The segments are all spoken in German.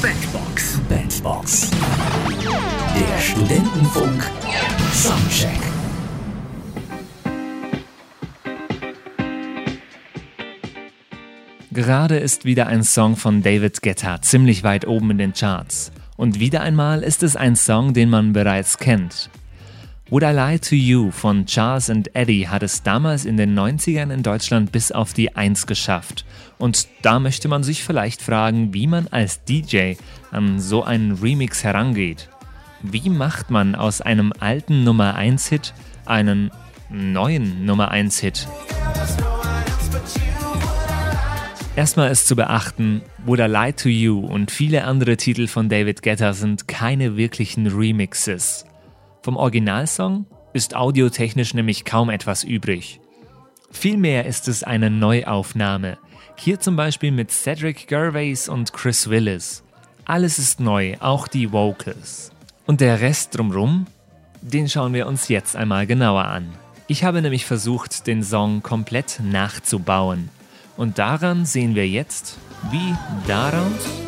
Bandbox. Bandbox. Der Studentenfunk. Soundcheck. Gerade ist wieder ein Song von David Guetta ziemlich weit oben in den Charts. Und wieder einmal ist es ein Song, den man bereits kennt. Would I Lie to You von Charles and Eddie hat es damals in den 90ern in Deutschland bis auf die 1 geschafft. Und da möchte man sich vielleicht fragen, wie man als DJ an so einen Remix herangeht. Wie macht man aus einem alten Nummer 1 Hit einen neuen Nummer 1 Hit? Erstmal ist zu beachten, Would I Lie to You und viele andere Titel von David Guetta sind keine wirklichen Remixes. Vom Originalsong ist audiotechnisch nämlich kaum etwas übrig. Vielmehr ist es eine Neuaufnahme, hier zum Beispiel mit Cedric Gervais und Chris Willis. Alles ist neu, auch die Vocals. Und der Rest drumrum, den schauen wir uns jetzt einmal genauer an. Ich habe nämlich versucht, den Song komplett nachzubauen. Und daran sehen wir jetzt, wie daraus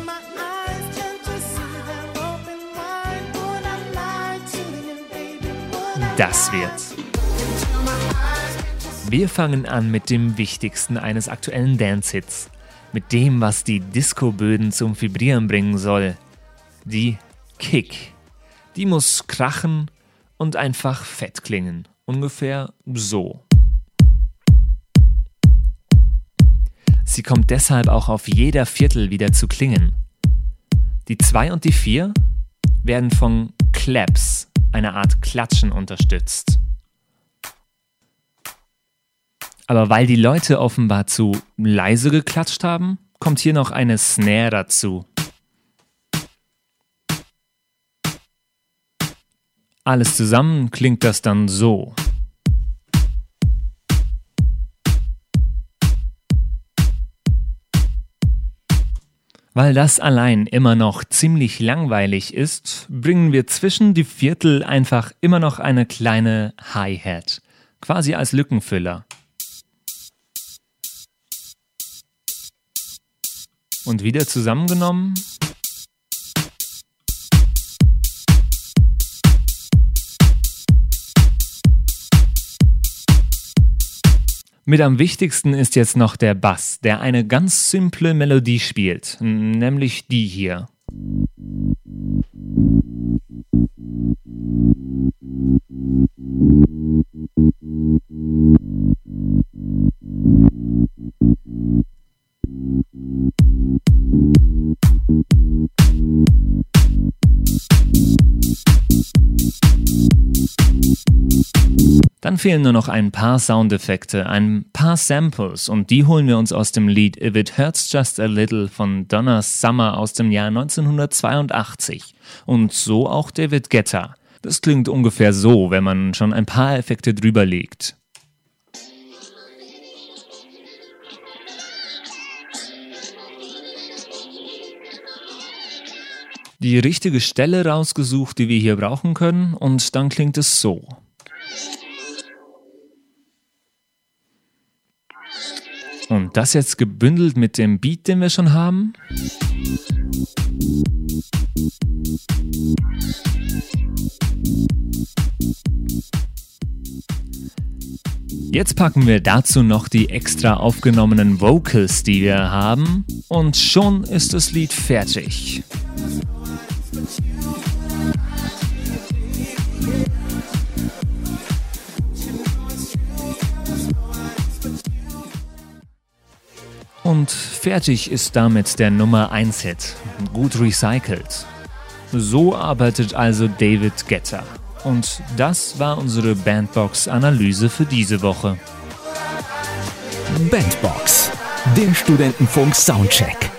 das wird. Wir fangen an mit dem wichtigsten eines aktuellen Dance-Hits. Mit dem, was die Disco-Böden zum Vibrieren bringen soll. Die Kick. Die muss krachen und einfach fett klingen. Ungefähr so. Sie kommt deshalb auch auf jeder Viertel wieder zu klingen. Die 2 und die 4 werden von Claps, einer Art Klatschen, unterstützt. Aber weil die Leute offenbar zu leise geklatscht haben, kommt hier noch eine Snare dazu. Alles zusammen klingt das dann so. Weil das allein immer noch ziemlich langweilig ist, bringen wir zwischen die Viertel einfach immer noch eine kleine Hi-Hat, quasi als Lückenfüller. Und wieder zusammengenommen Mit am wichtigsten ist jetzt noch der Bass, der eine ganz simple Melodie spielt, nämlich die hier. Dann fehlen nur noch ein paar Soundeffekte, ein paar Samples und die holen wir uns aus dem Lied If It Hurts Just a Little von Donna Summer aus dem Jahr 1982. Und so auch David Guetta. Das klingt ungefähr so, wenn man schon ein paar Effekte drüber legt. Die richtige Stelle rausgesucht, die wir hier brauchen können, und dann klingt es so. Und das jetzt gebündelt mit dem Beat, den wir schon haben. Jetzt packen wir dazu noch die extra aufgenommenen Vocals, die wir haben, und schon ist das Lied fertig. Fertig ist damit der Nummer 1 Hit. Gut recycelt. So arbeitet also David Guetta. Und das war unsere Bandbox-Analyse für diese Woche. Bandbox, der Studentenfunk Soundcheck.